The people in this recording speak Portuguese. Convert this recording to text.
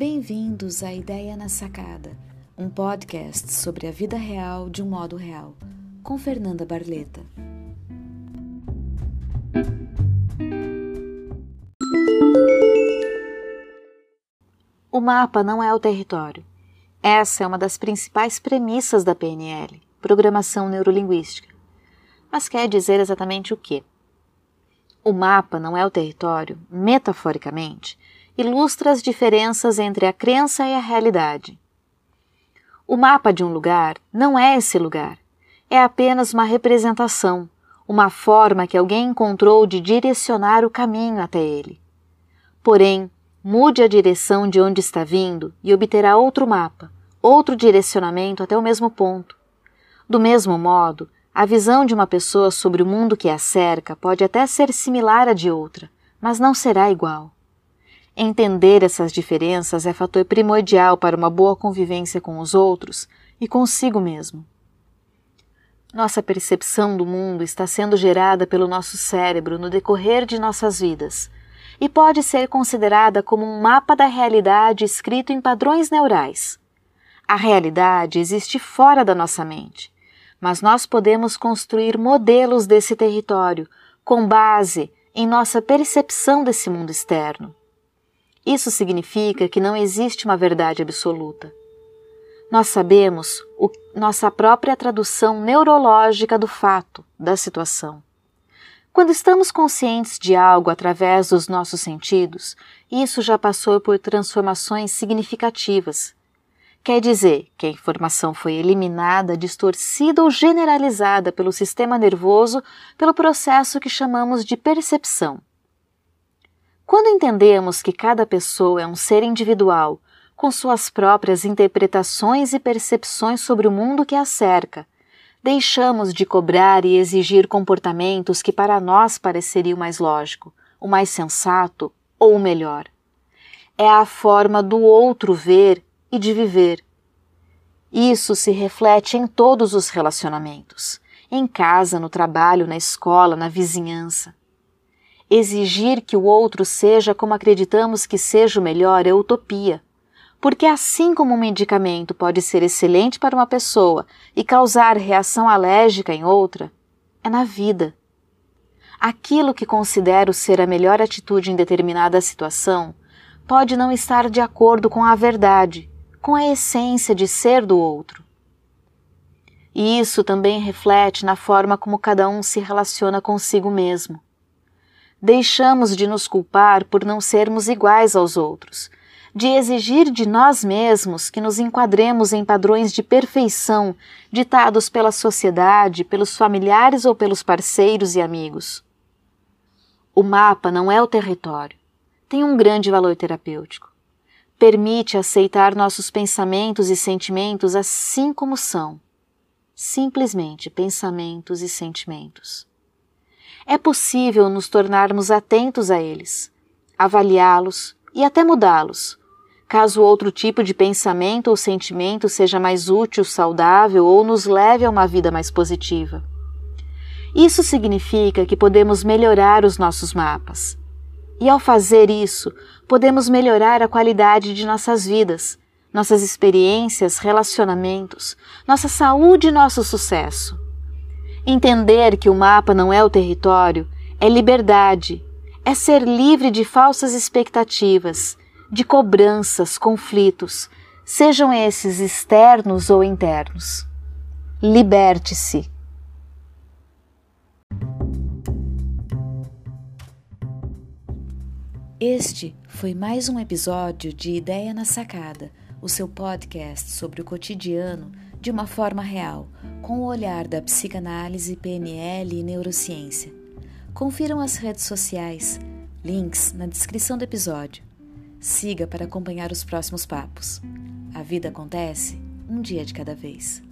Bem-vindos à Ideia na Sacada, um podcast sobre a vida real de um modo real, com Fernanda Barleta. O mapa não é o território. Essa é uma das principais premissas da PNL, Programação Neurolinguística. Mas quer dizer exatamente o quê? O mapa não é o território, metaforicamente, ilustra as diferenças entre a crença e a realidade. O mapa de um lugar não é esse lugar, é apenas uma representação, uma forma que alguém encontrou de direcionar o caminho até ele. Porém, mude a direção de onde está vindo e obterá outro mapa, outro direcionamento até o mesmo ponto. Do mesmo modo, a visão de uma pessoa sobre o mundo que a cerca pode até ser similar à de outra, mas não será igual. Entender essas diferenças é fator primordial para uma boa convivência com os outros e consigo mesmo. Nossa percepção do mundo está sendo gerada pelo nosso cérebro no decorrer de nossas vidas e pode ser considerada como um mapa da realidade escrito em padrões neurais. A realidade existe fora da nossa mente mas nós podemos construir modelos desse território com base em nossa percepção desse mundo externo. Isso significa que não existe uma verdade absoluta. Nós sabemos o, nossa própria tradução neurológica do fato, da situação. Quando estamos conscientes de algo através dos nossos sentidos, isso já passou por transformações significativas Quer dizer que a informação foi eliminada, distorcida ou generalizada pelo sistema nervoso pelo processo que chamamos de percepção. Quando entendemos que cada pessoa é um ser individual, com suas próprias interpretações e percepções sobre o mundo que a cerca, deixamos de cobrar e exigir comportamentos que para nós pareceriam mais lógico, o mais sensato ou o melhor. É a forma do outro ver e de viver. Isso se reflete em todos os relacionamentos, em casa, no trabalho, na escola, na vizinhança. Exigir que o outro seja como acreditamos que seja o melhor é utopia, porque assim como um medicamento pode ser excelente para uma pessoa e causar reação alérgica em outra, é na vida. Aquilo que considero ser a melhor atitude em determinada situação pode não estar de acordo com a verdade com a essência de ser do outro. E isso também reflete na forma como cada um se relaciona consigo mesmo. Deixamos de nos culpar por não sermos iguais aos outros, de exigir de nós mesmos que nos enquadremos em padrões de perfeição ditados pela sociedade, pelos familiares ou pelos parceiros e amigos. O mapa não é o território, tem um grande valor terapêutico permite aceitar nossos pensamentos e sentimentos assim como são. Simplesmente pensamentos e sentimentos. É possível nos tornarmos atentos a eles, avaliá-los e até mudá-los, caso outro tipo de pensamento ou sentimento seja mais útil, saudável ou nos leve a uma vida mais positiva. Isso significa que podemos melhorar os nossos mapas e ao fazer isso, podemos melhorar a qualidade de nossas vidas, nossas experiências, relacionamentos, nossa saúde e nosso sucesso. Entender que o mapa não é o território é liberdade, é ser livre de falsas expectativas, de cobranças, conflitos, sejam esses externos ou internos. Liberte-se. Este foi mais um episódio de Ideia na Sacada, o seu podcast sobre o cotidiano de uma forma real, com o olhar da psicanálise, PNL e neurociência. Confiram as redes sociais, links na descrição do episódio. Siga para acompanhar os próximos papos. A vida acontece um dia de cada vez.